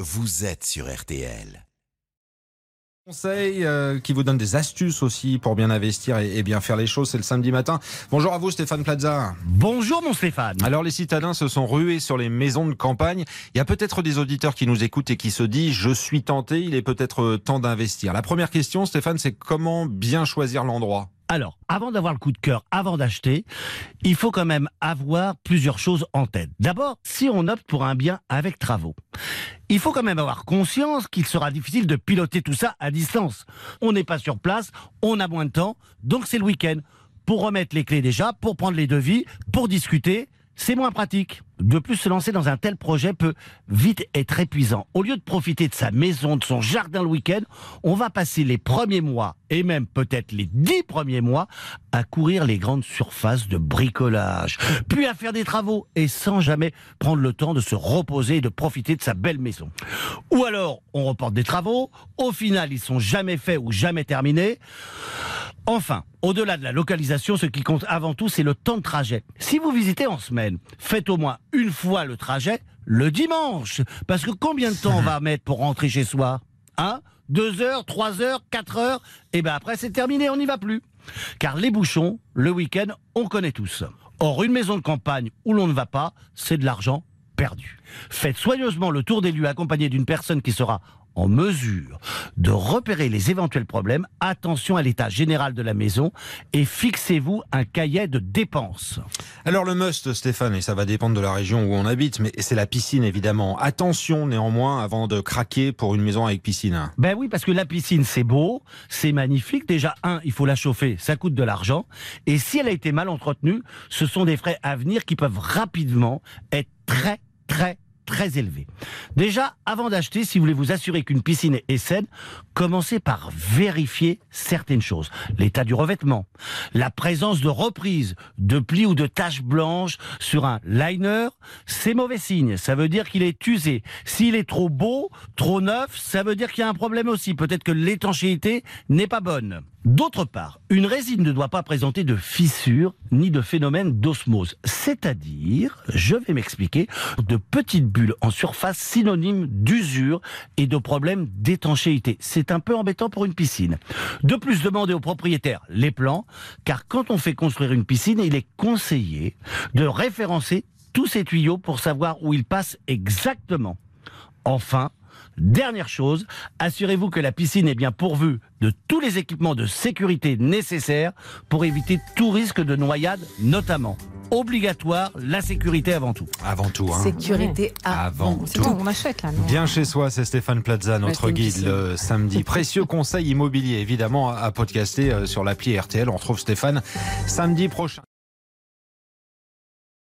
vous êtes sur RTL. Conseil euh, qui vous donne des astuces aussi pour bien investir et, et bien faire les choses, c'est le samedi matin. Bonjour à vous Stéphane Plaza. Bonjour mon Stéphane. Alors les citadins se sont rués sur les maisons de campagne. Il y a peut-être des auditeurs qui nous écoutent et qui se disent je suis tenté, il est peut-être temps d'investir. La première question Stéphane, c'est comment bien choisir l'endroit? Alors, avant d'avoir le coup de cœur, avant d'acheter, il faut quand même avoir plusieurs choses en tête. D'abord, si on opte pour un bien avec travaux, il faut quand même avoir conscience qu'il sera difficile de piloter tout ça à distance. On n'est pas sur place, on a moins de temps, donc c'est le week-end. Pour remettre les clés déjà, pour prendre les devis, pour discuter, c'est moins pratique. De plus, se lancer dans un tel projet peut vite être épuisant. Au lieu de profiter de sa maison, de son jardin le week-end, on va passer les premiers mois, et même peut-être les dix premiers mois, à courir les grandes surfaces de bricolage, puis à faire des travaux, et sans jamais prendre le temps de se reposer et de profiter de sa belle maison. Ou alors, on reporte des travaux, au final, ils sont jamais faits ou jamais terminés. Enfin, au-delà de la localisation, ce qui compte avant tout, c'est le temps de trajet. Si vous visitez en semaine, faites au moins une fois le trajet le dimanche. Parce que combien de temps on va mettre pour rentrer chez soi? Hein? Deux heures, trois heures, quatre heures? Et bien après, c'est terminé, on n'y va plus. Car les bouchons, le week-end, on connaît tous. Or, une maison de campagne où l'on ne va pas, c'est de l'argent perdu. Faites soigneusement le tour des lieux accompagné d'une personne qui sera en mesure de repérer les éventuels problèmes, attention à l'état général de la maison et fixez-vous un cahier de dépenses. Alors le must Stéphane, et ça va dépendre de la région où on habite, mais c'est la piscine évidemment. Attention néanmoins avant de craquer pour une maison avec piscine. Ben oui, parce que la piscine c'est beau, c'est magnifique. Déjà, un, il faut la chauffer, ça coûte de l'argent. Et si elle a été mal entretenue, ce sont des frais à venir qui peuvent rapidement être très, très, très élevé. Déjà, avant d'acheter, si vous voulez vous assurer qu'une piscine est saine, commencez par vérifier certaines choses. L'état du revêtement, la présence de reprises, de plis ou de taches blanches sur un liner, c'est mauvais signe. Ça veut dire qu'il est usé. S'il est trop beau, trop neuf, ça veut dire qu'il y a un problème aussi. Peut-être que l'étanchéité n'est pas bonne. D'autre part, une résine ne doit pas présenter de fissures ni de phénomène d'osmose. C'est-à-dire, je vais m'expliquer, de petites bulles en surface synonymes d'usure et de problèmes d'étanchéité. C'est un peu embêtant pour une piscine. De plus, demandez aux propriétaires les plans, car quand on fait construire une piscine, il est conseillé de référencer tous ces tuyaux pour savoir où ils passent exactement. Enfin, Dernière chose, assurez-vous que la piscine est bien pourvue de tous les équipements de sécurité nécessaires pour éviter tout risque de noyade notamment. Obligatoire, la sécurité avant tout. Avant tout, hein. Sécurité avant, Avant C'est tout. tout, on achète là. non Bien chez soi, c'est Stéphane Plaza, notre guide le samedi. Précieux conseil immobilier, évidemment, à podcaster euh, sur l'appli RTL. On retrouve Stéphane samedi prochain.